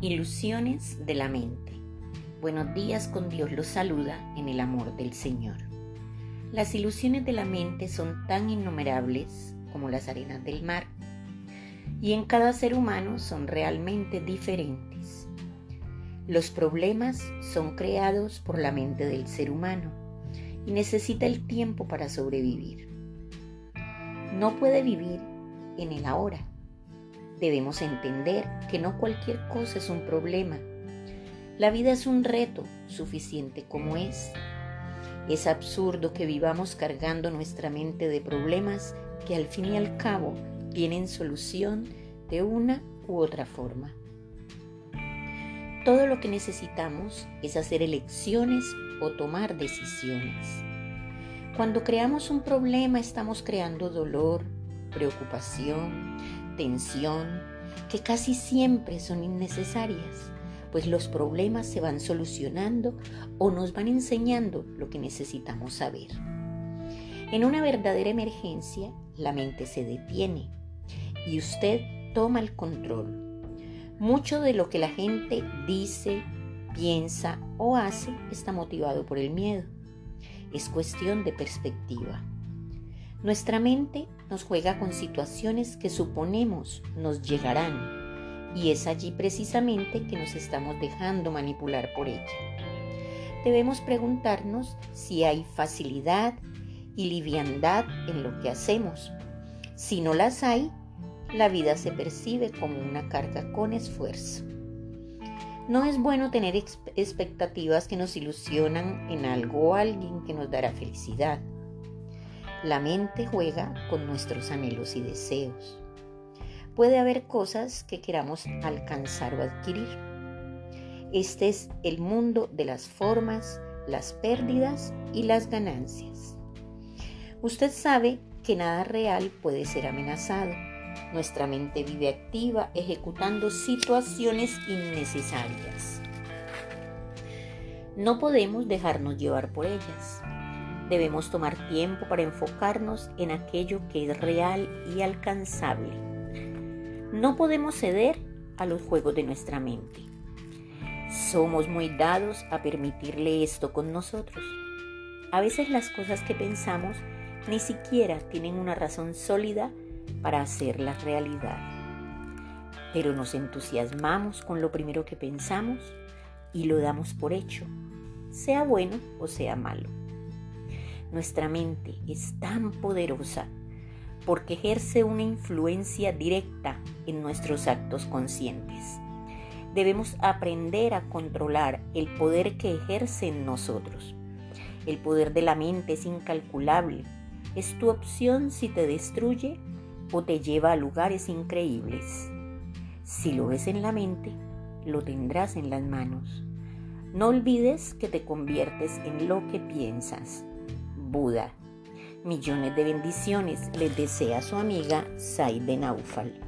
Ilusiones de la mente. Buenos días con Dios los saluda en el amor del Señor. Las ilusiones de la mente son tan innumerables como las arenas del mar y en cada ser humano son realmente diferentes. Los problemas son creados por la mente del ser humano y necesita el tiempo para sobrevivir. No puede vivir en el ahora Debemos entender que no cualquier cosa es un problema. La vida es un reto suficiente como es. Es absurdo que vivamos cargando nuestra mente de problemas que al fin y al cabo tienen solución de una u otra forma. Todo lo que necesitamos es hacer elecciones o tomar decisiones. Cuando creamos un problema estamos creando dolor, preocupación, que casi siempre son innecesarias, pues los problemas se van solucionando o nos van enseñando lo que necesitamos saber. En una verdadera emergencia, la mente se detiene y usted toma el control. Mucho de lo que la gente dice, piensa o hace está motivado por el miedo. Es cuestión de perspectiva. Nuestra mente nos juega con situaciones que suponemos nos llegarán y es allí precisamente que nos estamos dejando manipular por ella. Debemos preguntarnos si hay facilidad y liviandad en lo que hacemos. Si no las hay, la vida se percibe como una carga con esfuerzo. No es bueno tener expectativas que nos ilusionan en algo o alguien que nos dará felicidad. La mente juega con nuestros anhelos y deseos. Puede haber cosas que queramos alcanzar o adquirir. Este es el mundo de las formas, las pérdidas y las ganancias. Usted sabe que nada real puede ser amenazado. Nuestra mente vive activa ejecutando situaciones innecesarias. No podemos dejarnos llevar por ellas. Debemos tomar tiempo para enfocarnos en aquello que es real y alcanzable. No podemos ceder a los juegos de nuestra mente. Somos muy dados a permitirle esto con nosotros. A veces las cosas que pensamos ni siquiera tienen una razón sólida para hacerlas realidad. Pero nos entusiasmamos con lo primero que pensamos y lo damos por hecho, sea bueno o sea malo. Nuestra mente es tan poderosa porque ejerce una influencia directa en nuestros actos conscientes. Debemos aprender a controlar el poder que ejerce en nosotros. El poder de la mente es incalculable. Es tu opción si te destruye o te lleva a lugares increíbles. Si lo ves en la mente, lo tendrás en las manos. No olvides que te conviertes en lo que piensas. Buda. Millones de bendiciones les desea su amiga Saide Naufal.